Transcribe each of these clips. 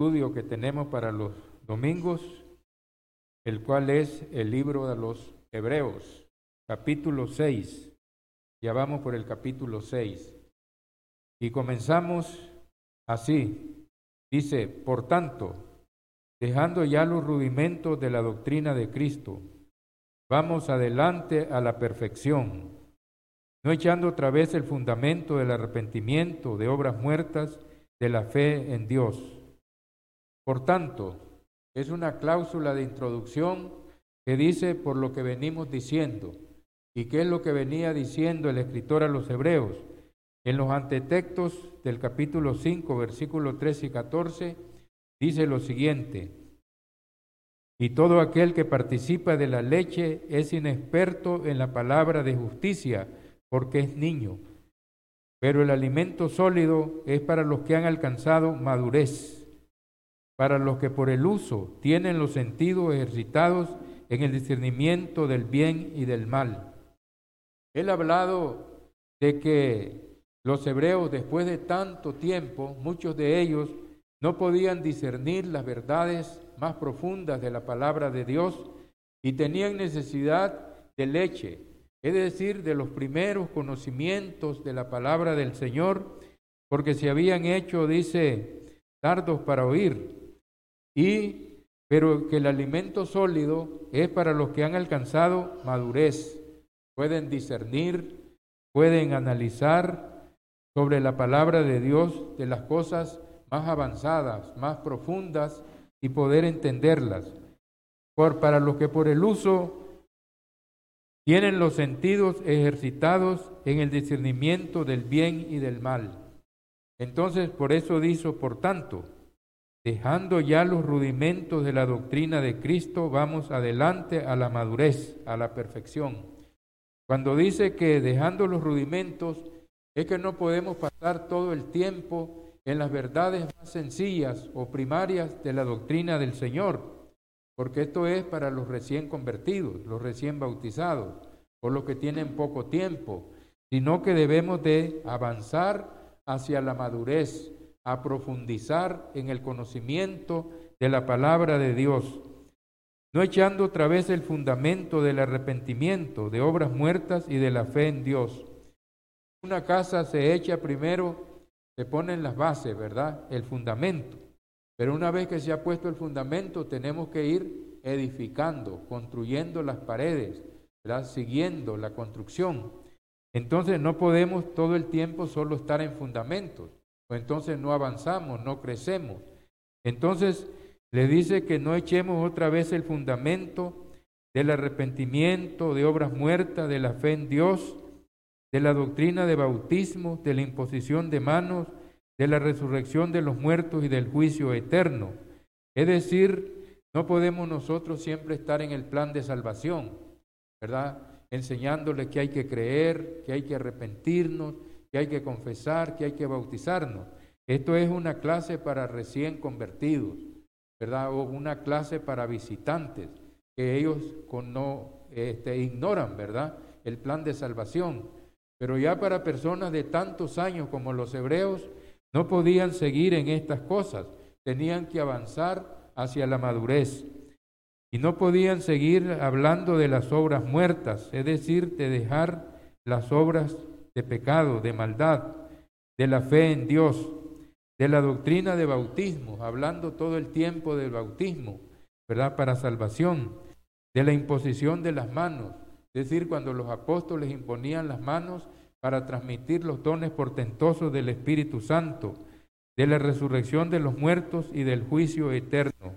estudio que tenemos para los domingos, el cual es el libro de los Hebreos, capítulo 6. Ya vamos por el capítulo 6. Y comenzamos así. Dice, por tanto, dejando ya los rudimentos de la doctrina de Cristo, vamos adelante a la perfección, no echando otra vez el fundamento del arrepentimiento de obras muertas de la fe en Dios por tanto, es una cláusula de introducción que dice por lo que venimos diciendo. ¿Y qué es lo que venía diciendo el escritor a los hebreos? En los antetextos del capítulo 5, versículos 13 y 14, dice lo siguiente, y todo aquel que participa de la leche es inexperto en la palabra de justicia, porque es niño. Pero el alimento sólido es para los que han alcanzado madurez para los que por el uso tienen los sentidos ejercitados en el discernimiento del bien y del mal. Él ha hablado de que los hebreos después de tanto tiempo, muchos de ellos no podían discernir las verdades más profundas de la palabra de Dios y tenían necesidad de leche, es decir, de los primeros conocimientos de la palabra del Señor, porque se habían hecho, dice, tardos para oír, y pero que el alimento sólido es para los que han alcanzado madurez, pueden discernir, pueden analizar sobre la palabra de Dios de las cosas más avanzadas, más profundas y poder entenderlas. Por, para los que por el uso tienen los sentidos ejercitados en el discernimiento del bien y del mal. Entonces, por eso dice, por tanto, Dejando ya los rudimentos de la doctrina de Cristo, vamos adelante a la madurez, a la perfección. Cuando dice que dejando los rudimentos, es que no podemos pasar todo el tiempo en las verdades más sencillas o primarias de la doctrina del Señor, porque esto es para los recién convertidos, los recién bautizados, o los que tienen poco tiempo, sino que debemos de avanzar hacia la madurez, a profundizar en el conocimiento de la palabra de Dios, no echando otra vez el fundamento del arrepentimiento, de obras muertas y de la fe en Dios. Una casa se echa primero, se ponen las bases, ¿verdad? El fundamento. Pero una vez que se ha puesto el fundamento, tenemos que ir edificando, construyendo las paredes, ¿verdad? siguiendo la construcción. Entonces no podemos todo el tiempo solo estar en fundamentos entonces no avanzamos, no crecemos. Entonces le dice que no echemos otra vez el fundamento del arrepentimiento, de obras muertas, de la fe en Dios, de la doctrina de bautismo, de la imposición de manos, de la resurrección de los muertos y del juicio eterno. Es decir, no podemos nosotros siempre estar en el plan de salvación, ¿verdad? Enseñándole que hay que creer, que hay que arrepentirnos, que hay que confesar, que hay que bautizarnos. Esto es una clase para recién convertidos, ¿verdad? O una clase para visitantes, que ellos con no este, ignoran, ¿verdad? El plan de salvación. Pero ya para personas de tantos años como los hebreos, no podían seguir en estas cosas, tenían que avanzar hacia la madurez. Y no podían seguir hablando de las obras muertas, es decir, de dejar las obras de pecado, de maldad, de la fe en Dios, de la doctrina de bautismo, hablando todo el tiempo del bautismo, ¿verdad? Para salvación, de la imposición de las manos, es decir, cuando los apóstoles imponían las manos para transmitir los dones portentosos del Espíritu Santo, de la resurrección de los muertos y del juicio eterno.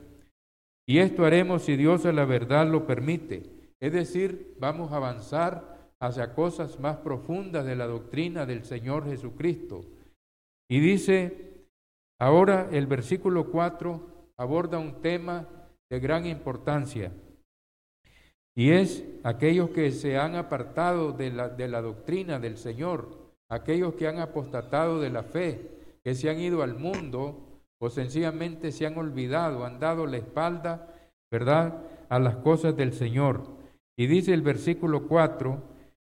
Y esto haremos si Dios a la verdad lo permite. Es decir, vamos a avanzar hacia cosas más profundas de la doctrina del Señor Jesucristo. Y dice, ahora el versículo 4 aborda un tema de gran importancia, y es aquellos que se han apartado de la, de la doctrina del Señor, aquellos que han apostatado de la fe, que se han ido al mundo o sencillamente se han olvidado, han dado la espalda, ¿verdad?, a las cosas del Señor. Y dice el versículo 4,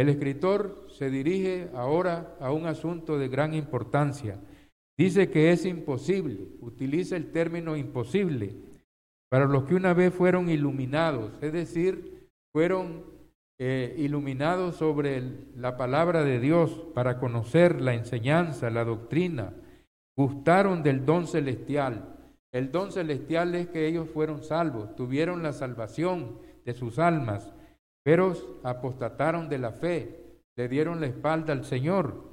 El escritor se dirige ahora a un asunto de gran importancia. Dice que es imposible, utiliza el término imposible, para los que una vez fueron iluminados, es decir, fueron eh, iluminados sobre la palabra de Dios para conocer la enseñanza, la doctrina, gustaron del don celestial. El don celestial es que ellos fueron salvos, tuvieron la salvación de sus almas, pero apostataron de la fe, le dieron la espalda al Señor.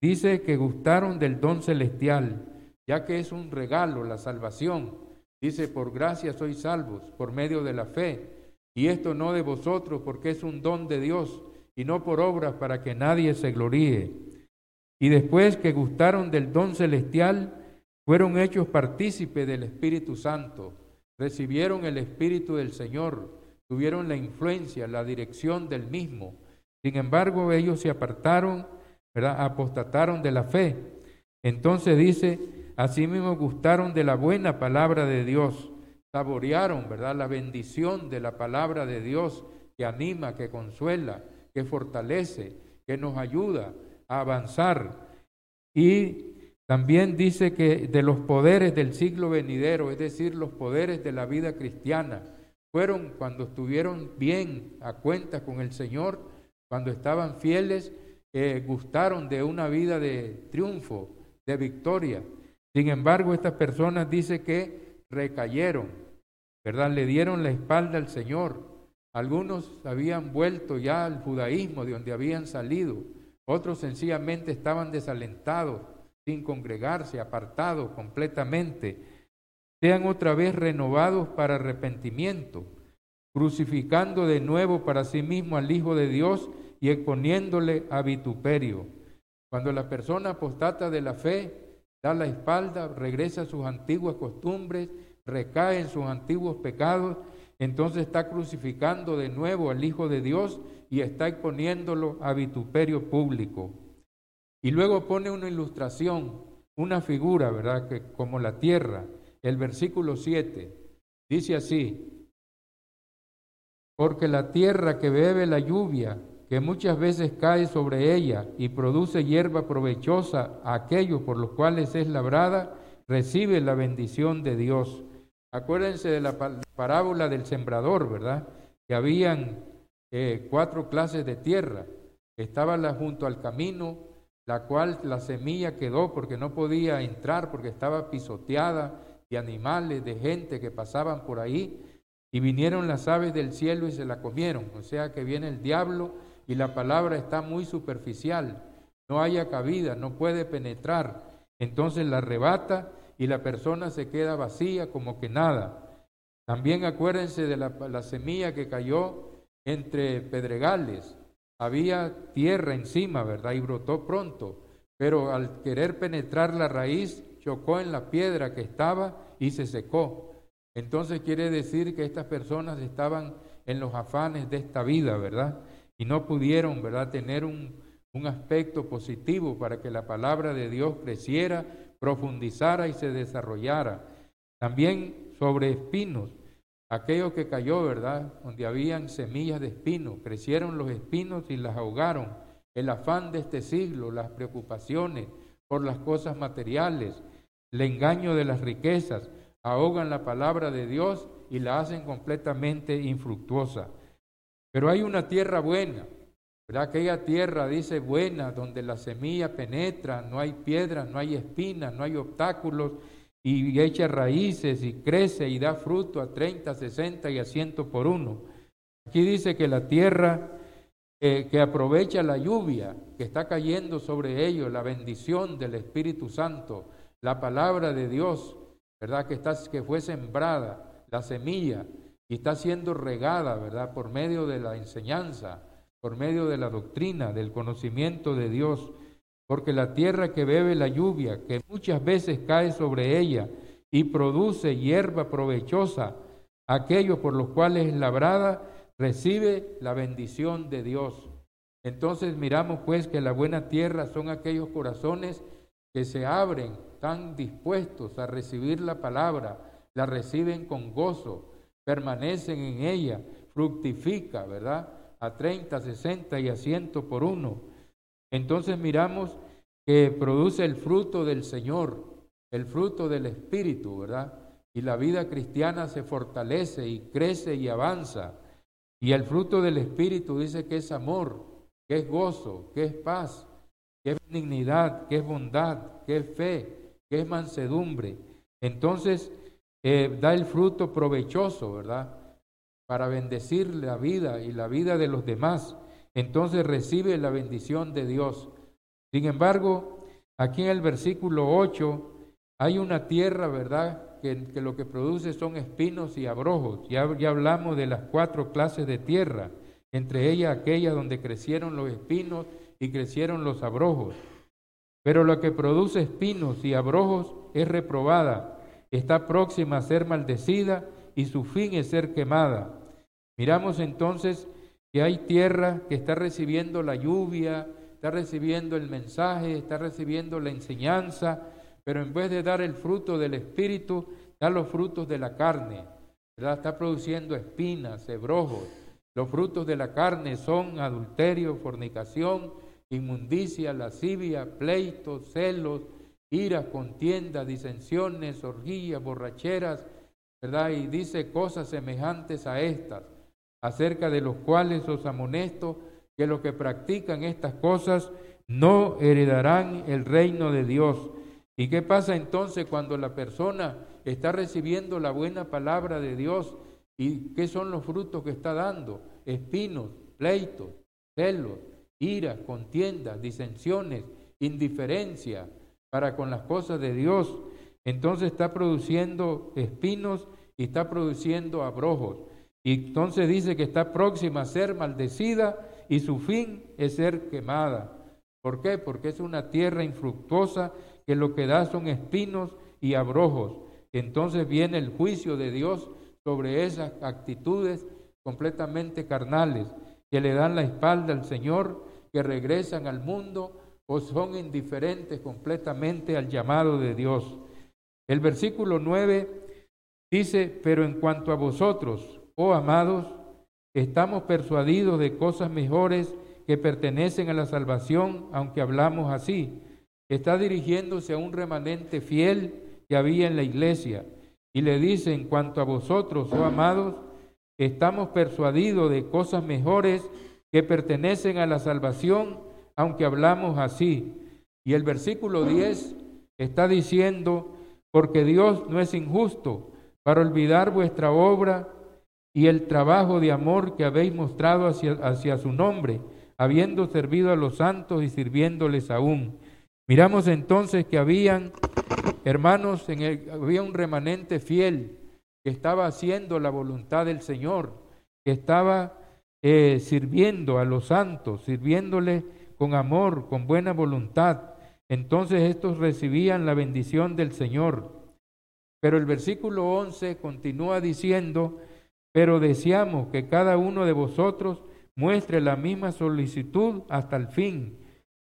Dice que gustaron del don celestial, ya que es un regalo la salvación. Dice, por gracia sois salvos, por medio de la fe. Y esto no de vosotros, porque es un don de Dios, y no por obras para que nadie se gloríe. Y después que gustaron del don celestial, fueron hechos partícipes del Espíritu Santo, recibieron el Espíritu del Señor, tuvieron la influencia, la dirección del mismo. Sin embargo, ellos se apartaron, ¿verdad? apostataron de la fe. Entonces dice, asimismo gustaron de la buena palabra de Dios, saborearon, ¿verdad? La bendición de la palabra de Dios que anima, que consuela, que fortalece, que nos ayuda a avanzar. Y también dice que de los poderes del siglo venidero, es decir, los poderes de la vida cristiana, fueron cuando estuvieron bien a cuenta con el Señor, cuando estaban fieles, eh, gustaron de una vida de triunfo, de victoria. Sin embargo, estas personas dice que recayeron, ¿verdad? Le dieron la espalda al Señor. Algunos habían vuelto ya al judaísmo de donde habían salido, otros sencillamente estaban desalentados sin congregarse, apartados completamente, sean otra vez renovados para arrepentimiento, crucificando de nuevo para sí mismo al Hijo de Dios y exponiéndole a vituperio. Cuando la persona apostata de la fe, da la espalda, regresa a sus antiguas costumbres, recae en sus antiguos pecados, entonces está crucificando de nuevo al Hijo de Dios y está exponiéndolo a vituperio público. Y luego pone una ilustración, una figura, ¿verdad? Que como la tierra, el versículo 7, dice así, porque la tierra que bebe la lluvia, que muchas veces cae sobre ella y produce hierba provechosa a aquellos por los cuales es labrada, recibe la bendición de Dios. Acuérdense de la parábola del sembrador, ¿verdad? Que habían eh, cuatro clases de tierra. Estaba la junto al camino, la cual la semilla quedó porque no podía entrar, porque estaba pisoteada de animales, de gente que pasaban por ahí, y vinieron las aves del cielo y se la comieron. O sea que viene el diablo y la palabra está muy superficial, no haya cabida, no puede penetrar. Entonces la arrebata y la persona se queda vacía como que nada. También acuérdense de la, la semilla que cayó entre pedregales había tierra encima, ¿verdad? Y brotó pronto, pero al querer penetrar la raíz, chocó en la piedra que estaba y se secó. Entonces quiere decir que estas personas estaban en los afanes de esta vida, ¿verdad? Y no pudieron, ¿verdad?, tener un, un aspecto positivo para que la palabra de Dios creciera, profundizara y se desarrollara. También sobre espinos. Aquello que cayó, ¿verdad? Donde habían semillas de espino, crecieron los espinos y las ahogaron. El afán de este siglo, las preocupaciones por las cosas materiales, el engaño de las riquezas, ahogan la palabra de Dios y la hacen completamente infructuosa. Pero hay una tierra buena, ¿verdad? Aquella tierra, dice, buena, donde la semilla penetra, no hay piedras, no hay espinas, no hay obstáculos, y echa raíces y crece y da fruto a 30, 60 y a 100 por uno. Aquí dice que la tierra que aprovecha la lluvia que está cayendo sobre ellos, la bendición del Espíritu Santo, la palabra de Dios, ¿verdad? Que, está, que fue sembrada, la semilla, y está siendo regada, ¿verdad? Por medio de la enseñanza, por medio de la doctrina, del conocimiento de Dios porque la tierra que bebe la lluvia, que muchas veces cae sobre ella y produce hierba provechosa, aquello por los cuales es labrada, recibe la bendición de Dios. Entonces miramos pues que la buena tierra son aquellos corazones que se abren, tan dispuestos a recibir la palabra, la reciben con gozo, permanecen en ella, fructifica, ¿verdad? A 30, 60 y a 100 por uno. Entonces miramos que produce el fruto del Señor, el fruto del Espíritu, ¿verdad? Y la vida cristiana se fortalece y crece y avanza. Y el fruto del Espíritu dice que es amor, que es gozo, que es paz, que es dignidad, que es bondad, que es fe, que es mansedumbre. Entonces, eh, da el fruto provechoso, ¿verdad? Para bendecir la vida y la vida de los demás. Entonces recibe la bendición de Dios. Sin embargo, aquí en el versículo 8 hay una tierra, ¿verdad? Que, lo que produce son espinos y abrojos. Ya, ya hablamos de las cuatro clases de tierra, entre ellas aquella donde crecieron los espinos y crecieron los abrojos. Pero lo que produce espinos y abrojos es reprobada, está próxima a ser maldecida y su fin es ser quemada. Miramos entonces que hay tierra que está recibiendo la lluvia, está recibiendo el mensaje, está recibiendo la enseñanza, pero en vez de dar el fruto del Espíritu, da los frutos de la carne, Está produciendo espinas, ebrojos. Los frutos de la carne son adulterio, fornicación, inmundicia, lascivia, pleitos, celos, iras, contiendas, disensiones, orgías, borracheras, ¿verdad? Y dice cosas semejantes a estas, acerca de los cuales os amonesto que los que practican estas cosas no heredarán el reino de Dios. ¿Y qué pasa entonces cuando la persona está recibiendo la buena palabra de Dios? ¿Y qué son los frutos que está dando? Espinos, pleitos, celos, ira, contiendas, disensiones, indiferencia para con las cosas de Dios. Entonces está produciendo espinos y está produciendo abrojos. Y entonces dice que está próxima a ser maldecida y su fin es ser quemada. ¿Por qué? Porque es una tierra infructuosa que lo que da son espinos y abrojos. Entonces viene el juicio de Dios sobre esas actitudes completamente carnales que le dan la espalda al Señor que regresan al mundo o son indiferentes completamente al llamado de Dios. El versículo 9 dice, pero en cuanto a vosotros, oh amados, estamos persuadidos de cosas mejores que pertenecen a la salvación, aunque hablamos así. Está dirigiéndose a un remanente fiel que había en la iglesia y le dice, en cuanto a vosotros, oh amados, estamos persuadidos de cosas mejores que pertenecen a la salvación, aunque hablamos así. Y el versículo 10 está diciendo, porque Dios no es injusto para olvidar vuestra obra y el trabajo de amor que habéis mostrado hacia, hacia su nombre, habiendo servido a los santos y sirviéndoles aún. Miramos entonces que habían hermanos, en el, había un remanente fiel que estaba haciendo la voluntad del Señor, que estaba eh, sirviendo a los santos, sirviéndole con amor, con buena voluntad. Entonces estos recibían la bendición del Señor. Pero el versículo 11 continúa diciendo, pero deseamos que cada uno de vosotros muestre la misma solicitud hasta el fin,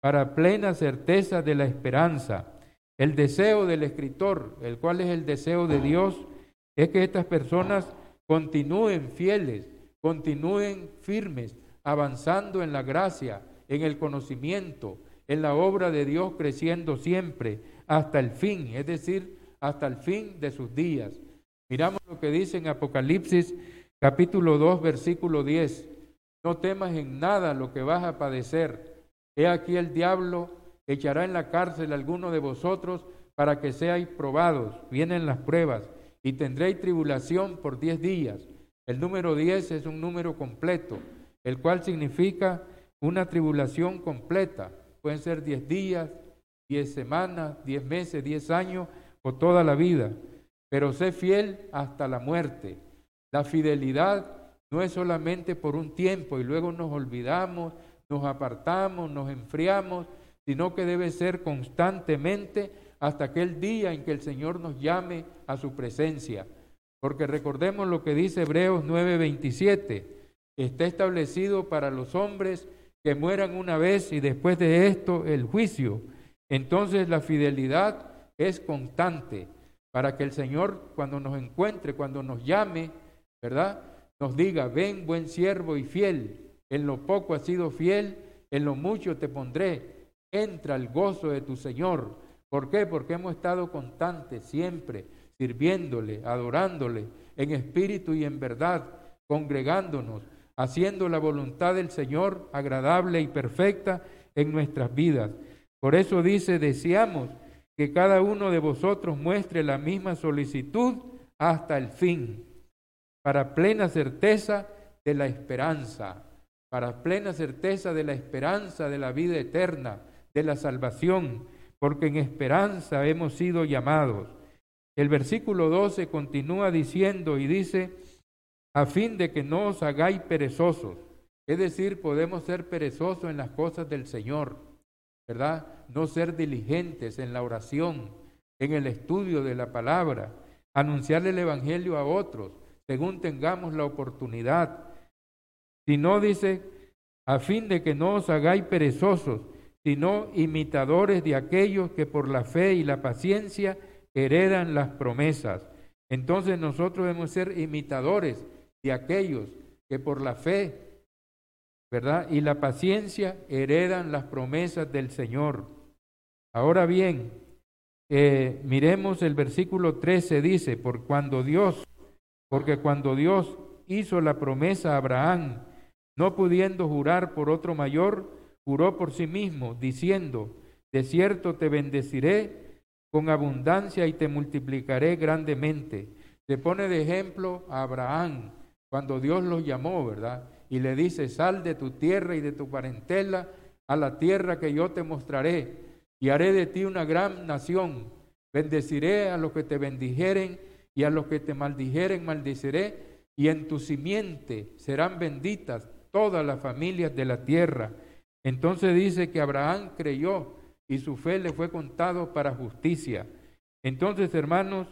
para plena certeza de la esperanza. El deseo del escritor, el cual es el deseo de Dios, es que estas personas continúen fieles, continúen firmes, avanzando en la gracia, en el conocimiento, en la obra de Dios, creciendo siempre hasta el fin, es decir, hasta el fin de sus días. Miramos lo que dice en Apocalipsis capítulo 2, versículo 10. No temas en nada lo que vas a padecer. He aquí el diablo echará en la cárcel a alguno de vosotros para que seáis probados. Vienen las pruebas y tendréis tribulación por diez días. El número 10 es un número completo, el cual significa una tribulación completa. Pueden ser 10 días, 10 semanas, 10 meses, 10 años o toda la vida. Pero sé fiel hasta la muerte. La fidelidad no es solamente por un tiempo y luego nos olvidamos, nos apartamos, nos enfriamos, sino que debe ser constantemente hasta aquel día en que el Señor nos llame a su presencia. Porque recordemos lo que dice Hebreos 9:27, está establecido para los hombres que mueran una vez y después de esto el juicio. Entonces la fidelidad es constante para que el Señor cuando nos encuentre, cuando nos llame, ¿verdad? Nos diga, ven buen siervo y fiel, en lo poco has sido fiel, en lo mucho te pondré, entra al gozo de tu Señor. ¿Por qué? Porque hemos estado constantes siempre, sirviéndole, adorándole, en espíritu y en verdad, congregándonos, haciendo la voluntad del Señor agradable y perfecta en nuestras vidas. Por eso dice, deseamos que cada uno de vosotros muestre la misma solicitud hasta el fin, para plena certeza de la esperanza, para plena certeza de la esperanza de la vida eterna, de la salvación, porque en esperanza hemos sido llamados. El versículo 12 continúa diciendo y dice, a fin de que no os hagáis perezosos. Es decir, podemos ser perezosos en las cosas del Señor, ¿verdad? No ser diligentes en la oración, en el estudio de la palabra, anunciarle el Evangelio a otros, según tengamos la oportunidad. Si no dice, a fin de que no os hagáis perezosos, sino imitadores de aquellos que por la fe y la paciencia heredan las promesas. Entonces nosotros debemos ser imitadores de aquellos que por la fe, ¿verdad? Y la paciencia heredan las promesas del Señor. Ahora bien, eh, miremos el versículo 13, dice, por cuando Dios, porque cuando Dios hizo la promesa a Abraham, no pudiendo jurar por otro mayor, juró por sí mismo, diciendo, de cierto te bendeciré con abundancia y te multiplicaré grandemente. Se pone de ejemplo a Abraham cuando Dios lo llamó, ¿verdad? Y le dice, sal de tu tierra y de tu parentela a la tierra que yo te mostraré y haré de ti una gran nación. Bendeciré a los que te bendijeren y a los que te maldijeren maldiciré y en tu simiente serán benditas todas las familias de la tierra. Entonces dice que Abraham creyó y su fe le fue contado para justicia. Entonces, hermanos,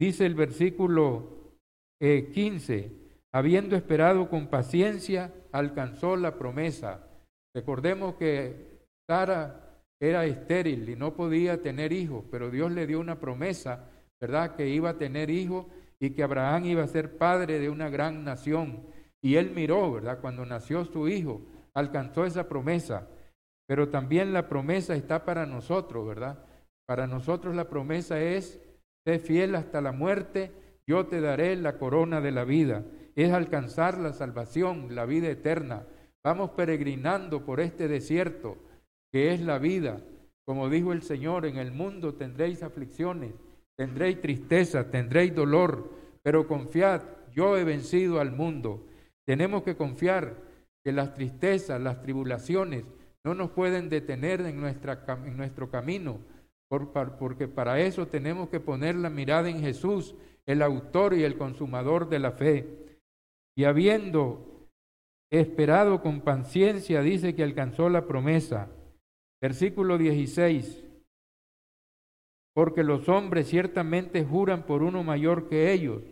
dice el versículo 15, eh, habiendo esperado con paciencia, alcanzó la promesa. Recordemos que Sara era estéril y no podía tener hijos, pero Dios le dio una promesa, ¿verdad? Que iba a tener hijos y que Abraham iba a ser padre de una gran nación. Y él miró, ¿verdad? Cuando nació su hijo, alcanzó esa promesa. Pero también la promesa está para nosotros, ¿verdad? Para nosotros la promesa es, sé fiel hasta la muerte, yo te daré la corona de la vida. Es alcanzar la salvación, la vida eterna. Vamos peregrinando por este desierto que es la vida. Como dijo el Señor, en el mundo tendréis aflicciones, tendréis tristeza, tendréis dolor, pero confiad, yo he vencido al mundo. Tenemos que confiar que las tristezas, las tribulaciones, no nos pueden detener en, nuestra, nuestro camino, porque para eso tenemos que poner la mirada en Jesús, el autor y el consumador de la fe. Y habiendo esperado con paciencia, dice que alcanzó la promesa. Versículo 16. Porque los hombres ciertamente juran por uno mayor que ellos.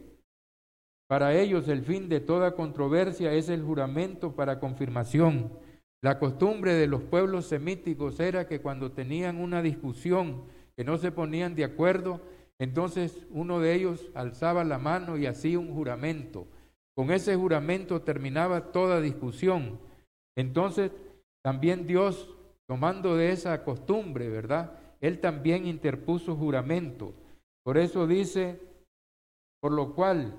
Para ellos el fin de toda controversia es el juramento para confirmación la costumbre de los pueblos semíticos era que cuando tenían una discusión, que no se ponían de acuerdo, entonces uno de ellos alzaba la mano y hacía un juramento. Con ese juramento terminaba toda discusión. Entonces también Dios, tomando de esa costumbre, ¿verdad? Él también interpuso juramento. Por eso dice, por lo cual,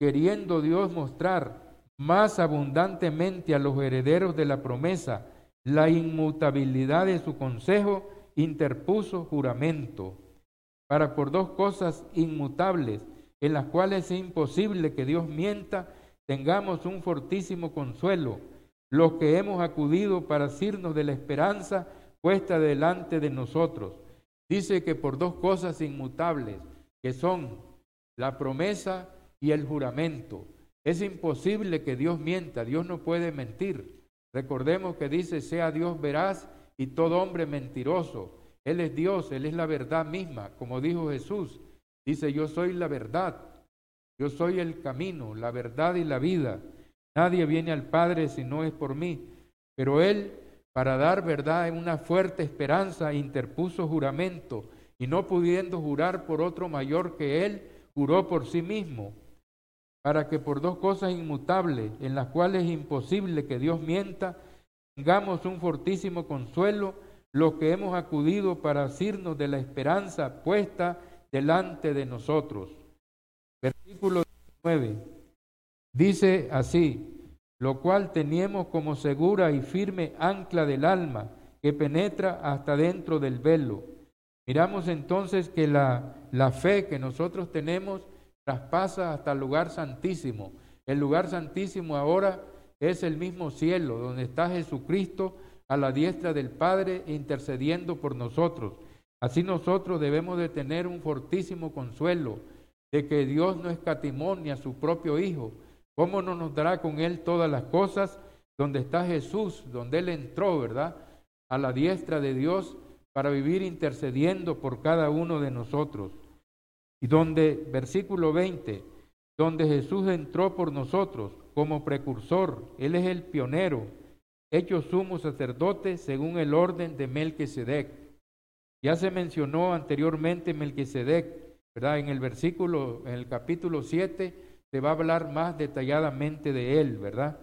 queriendo Dios mostrar más abundantemente a los herederos de la promesa la inmutabilidad de su consejo, interpuso juramento, para por dos cosas inmutables, en las cuales es imposible que Dios mienta, tengamos un fortísimo consuelo, los que hemos acudido para asirnos de la esperanza puesta delante de nosotros. Dice que por dos cosas inmutables, que son la promesa y el juramento. Es imposible que Dios mienta, Dios no puede mentir. Recordemos que dice, sea Dios veraz y todo hombre mentiroso. Él es Dios, Él es la verdad misma, como dijo Jesús. Dice, yo soy la verdad, yo soy el camino, la verdad y la vida. Nadie viene al Padre si no es por mí. Pero Él, para dar verdad en una fuerte esperanza, interpuso juramento, y no pudiendo jurar por otro mayor que Él, juró por sí mismo, para que por dos cosas inmutables, en las cuales es imposible que Dios mienta, tengamos un fortísimo consuelo los que hemos acudido para asirnos de la esperanza puesta delante de nosotros. Versículo 9. Dice así, lo cual teníamos como segura y firme ancla del alma que penetra hasta dentro del velo. Miramos entonces que la, la fe que nosotros tenemos traspasa hasta el lugar santísimo. El lugar santísimo ahora es el mismo cielo, donde está Jesucristo a la diestra del Padre intercediendo por nosotros. Así nosotros debemos de tener un fortísimo consuelo de que Dios no escatimonia a su propio Hijo. ¿Cómo no nos dará con Él todas las cosas? Donde está Jesús, donde Él entró, ¿verdad? A la diestra de Dios para vivir intercediendo por cada uno de nosotros. Y donde, versículo 20, donde Jesús entró por nosotros como precursor, Él es el pionero, hecho sumo sacerdote según el orden de Melquisedec. Ya se mencionó anteriormente Melquisedec, ¿verdad? En el versículo, en el capítulo 7, se va a hablar más detalladamente de él, ¿verdad?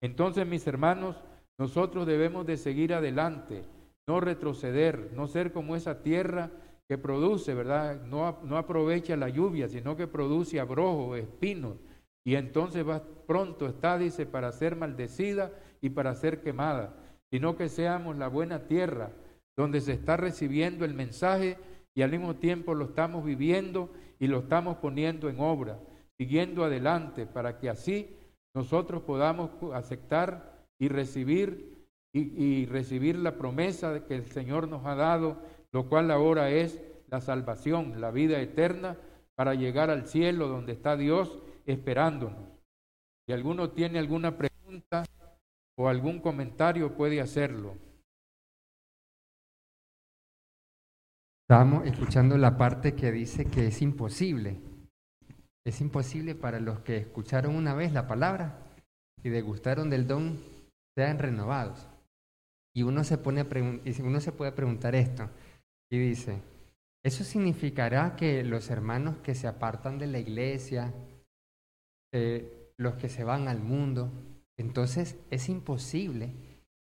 Entonces, mis hermanos, nosotros debemos de seguir adelante, no retroceder, no ser como esa tierra que produce, ¿verdad? No, no aprovecha la lluvia, sino que produce abrojo, espinos, y entonces va pronto está, dice, para ser maldecida y para ser quemada, sino que seamos la buena tierra donde se está recibiendo el mensaje y al mismo tiempo lo estamos viviendo y lo estamos poniendo en obra, siguiendo adelante para que así nosotros podamos aceptar y recibir y, recibir la promesa que el Señor nos ha dado, lo cual ahora es la salvación, la vida eterna, para llegar al cielo donde está Dios esperándonos. Si alguno tiene alguna pregunta o algún comentario, puede hacerlo. Estamos escuchando la parte que dice que es imposible. Es imposible para los que escucharon una vez la palabra y degustaron del don sean renovados. Y uno se, pone a uno se puede preguntar esto y dice, ¿eso significará que los hermanos que se apartan de la iglesia, eh, los que se van al mundo, entonces es imposible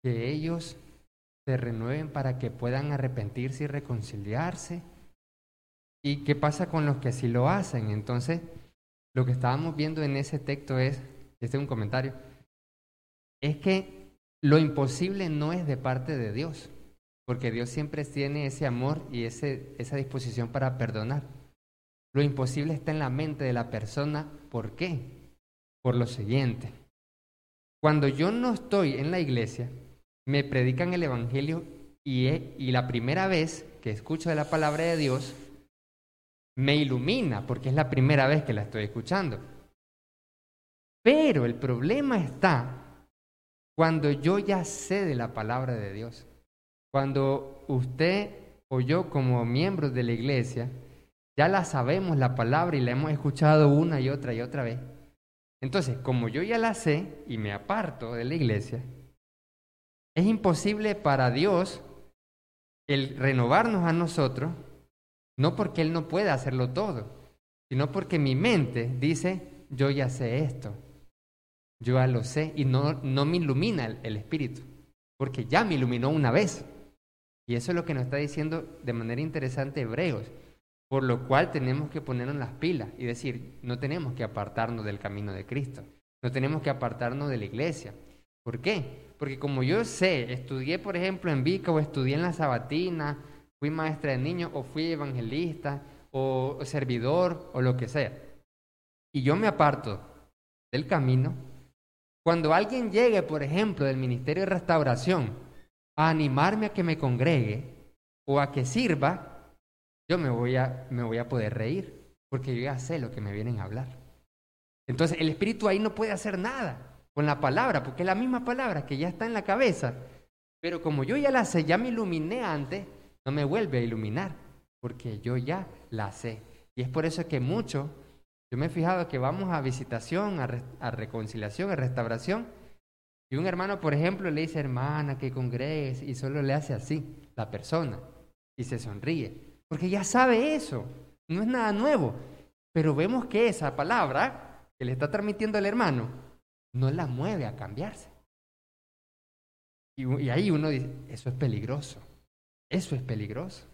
que ellos se renueven para que puedan arrepentirse y reconciliarse. ¿Y qué pasa con los que sí lo hacen? Entonces, lo que estábamos viendo en ese texto es, este es un comentario, es que lo imposible no es de parte de Dios, porque Dios siempre tiene ese amor y ese, esa disposición para perdonar. Lo imposible está en la mente de la persona. ¿Por qué? Por lo siguiente. Cuando yo no estoy en la iglesia, me predican el Evangelio y, y la primera vez que escucho de la palabra de Dios, me ilumina porque es la primera vez que la estoy escuchando. Pero el problema está cuando yo ya sé de la palabra de Dios. Cuando usted o yo como miembros de la iglesia ya la sabemos la palabra y la hemos escuchado una y otra y otra vez. Entonces, como yo ya la sé y me aparto de la iglesia, es imposible para Dios el renovarnos a nosotros, no porque Él no pueda hacerlo todo, sino porque mi mente dice, yo ya sé esto, yo ya lo sé y no, no me ilumina el, el Espíritu, porque ya me iluminó una vez. Y eso es lo que nos está diciendo de manera interesante Hebreos, por lo cual tenemos que ponernos las pilas y decir, no tenemos que apartarnos del camino de Cristo, no tenemos que apartarnos de la iglesia. ¿Por qué? Porque como yo sé, estudié por ejemplo en Vica o estudié en la Sabatina, fui maestra de niños o fui evangelista o servidor o lo que sea, y yo me aparto del camino, cuando alguien llegue, por ejemplo, del Ministerio de Restauración a animarme a que me congregue o a que sirva, yo me voy a, me voy a poder reír, porque yo ya sé lo que me vienen a hablar. Entonces el Espíritu ahí no puede hacer nada con la palabra, porque es la misma palabra que ya está en la cabeza. Pero como yo ya la sé, ya me iluminé antes, no me vuelve a iluminar, porque yo ya la sé. Y es por eso que mucho, yo me he fijado que vamos a visitación, a, reconciliación, a restauración, y un hermano, por ejemplo, le dice, hermana, que congregues, y solo le hace así, la persona, y se sonríe, porque ya sabe eso, no es nada nuevo, pero vemos que esa palabra que le está transmitiendo el hermano no la mueve a cambiarse. Y, ahí uno dice, eso es peligroso, eso es peligroso.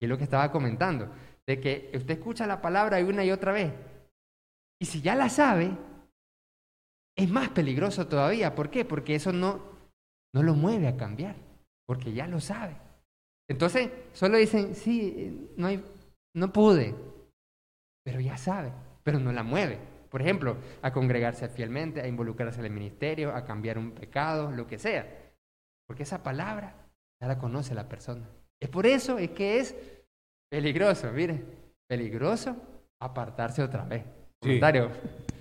Y es lo que estaba comentando, de que usted escucha la palabra una y otra vez, y si ya la sabe, es más peligroso todavía. ¿Por qué? Porque eso no, no lo mueve a cambiar, porque ya lo sabe. Entonces, solo dicen, sí, no, hay, no pude, pero ya sabe, pero no la mueve. Por ejemplo, a congregarse fielmente, a involucrarse en el ministerio, a cambiar un pecado, lo que sea. Porque esa palabra ya la conoce la persona. Es por eso es que es peligroso, mire, peligroso apartarse otra vez. Comentario.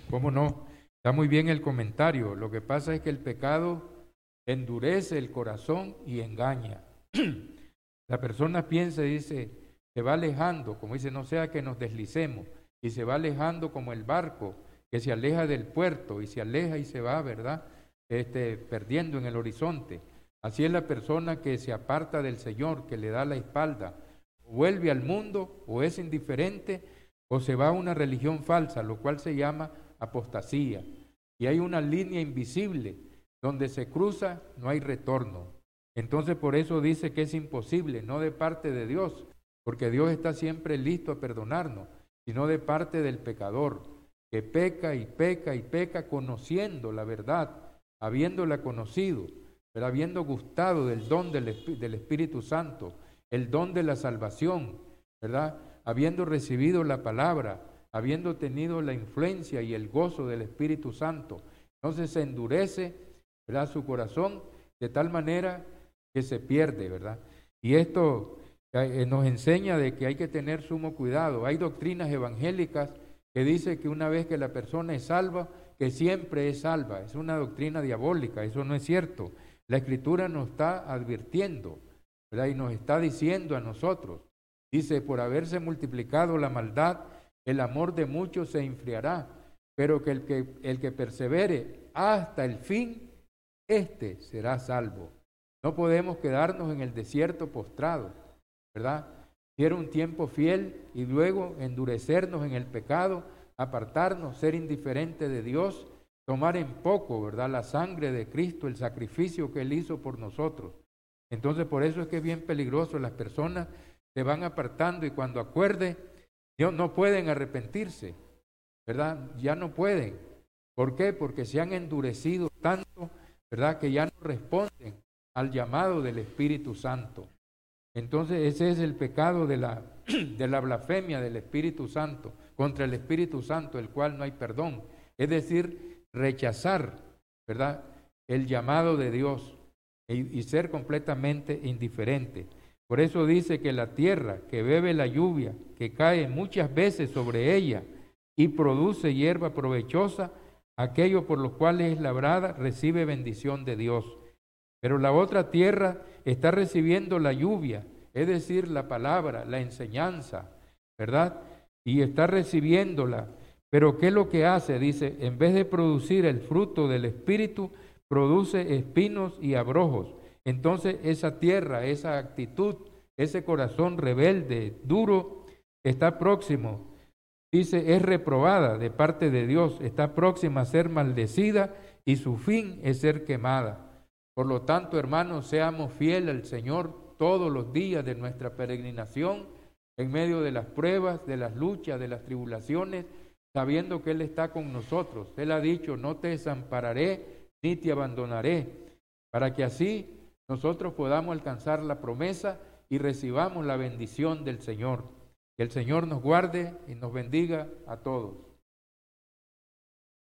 ¿Cómo no? Está muy bien el comentario. Lo que pasa es que el pecado endurece el corazón y engaña. La persona piensa y dice, se va alejando, como dice, no sea que nos deslicemos, y se va alejando como el barco que se aleja del puerto y se aleja y se va, ¿verdad? Este, perdiendo en el horizonte. Así es la persona que se aparta del Señor, que le da la espalda, vuelve al mundo o es indiferente o se va a una religión falsa, lo cual se llama apostasía. Y hay una línea invisible donde se cruza, no hay retorno. Entonces por eso dice que es imposible, no de parte de Dios, porque Dios está siempre listo a perdonarnos, sino de parte del pecador, que peca y peca y peca conociendo la verdad, habiéndola conocido pero habiendo gustado del don del, Espíritu Santo, el don de la salvación, ¿verdad? Habiendo recibido la palabra, habiendo tenido la influencia y el gozo del Espíritu Santo, entonces se endurece, ¿verdad? Su corazón de tal manera que se pierde, ¿verdad? Y esto eh, nos enseña de que hay que tener sumo cuidado. Hay doctrinas evangélicas que dicen que una vez que la persona es salva, que siempre es salva. Es una doctrina diabólica, eso no es cierto. La escritura nos está advirtiendo, ¿verdad? Y nos está diciendo a nosotros, dice, por haberse multiplicado la maldad, el amor de muchos se enfriará, pero que el que, el persevere hasta el fin, éste será salvo. No podemos quedarnos en el desierto postrado, ¿verdad? Quiero un tiempo fiel y luego endurecernos en el pecado, apartarnos, ser indiferente de Dios tomar en poco, ¿verdad? La sangre de Cristo, el sacrificio que Él hizo por nosotros. Entonces, por eso es que es bien peligroso. Las personas se van apartando y cuando acuerde, no pueden arrepentirse, ¿verdad? Ya no pueden. ¿Por qué? Porque se han endurecido tanto, ¿verdad? Que ya no responden al llamado del Espíritu Santo. Entonces, ese es el pecado de la, de la blasfemia del Espíritu Santo, contra el Espíritu Santo, el cual no hay perdón. Es decir, rechazar, ¿verdad? El llamado de Dios y, ser completamente indiferente. Por eso dice que la tierra que bebe la lluvia, que cae muchas veces sobre ella y produce hierba provechosa, aquello por lo cual es labrada recibe bendición de Dios. Pero la otra tierra está recibiendo la lluvia, es decir, la palabra, la enseñanza, ¿verdad? Y está recibiéndola pero ¿qué es lo que hace? Dice, en vez de producir el fruto del Espíritu, produce espinos y abrojos. Entonces esa tierra, esa actitud, ese corazón rebelde, duro, está próximo. Dice, es reprobada de parte de Dios, está próxima a ser maldecida y su fin es ser quemada. Por lo tanto, hermanos, seamos fieles al Señor todos los días de nuestra peregrinación, en medio de las pruebas, de las luchas, de las tribulaciones, sabiendo que Él está con nosotros. Él ha dicho, no te desampararé ni te abandonaré, para que así nosotros podamos alcanzar la promesa y recibamos la bendición del Señor. Que el Señor nos guarde y nos bendiga a todos.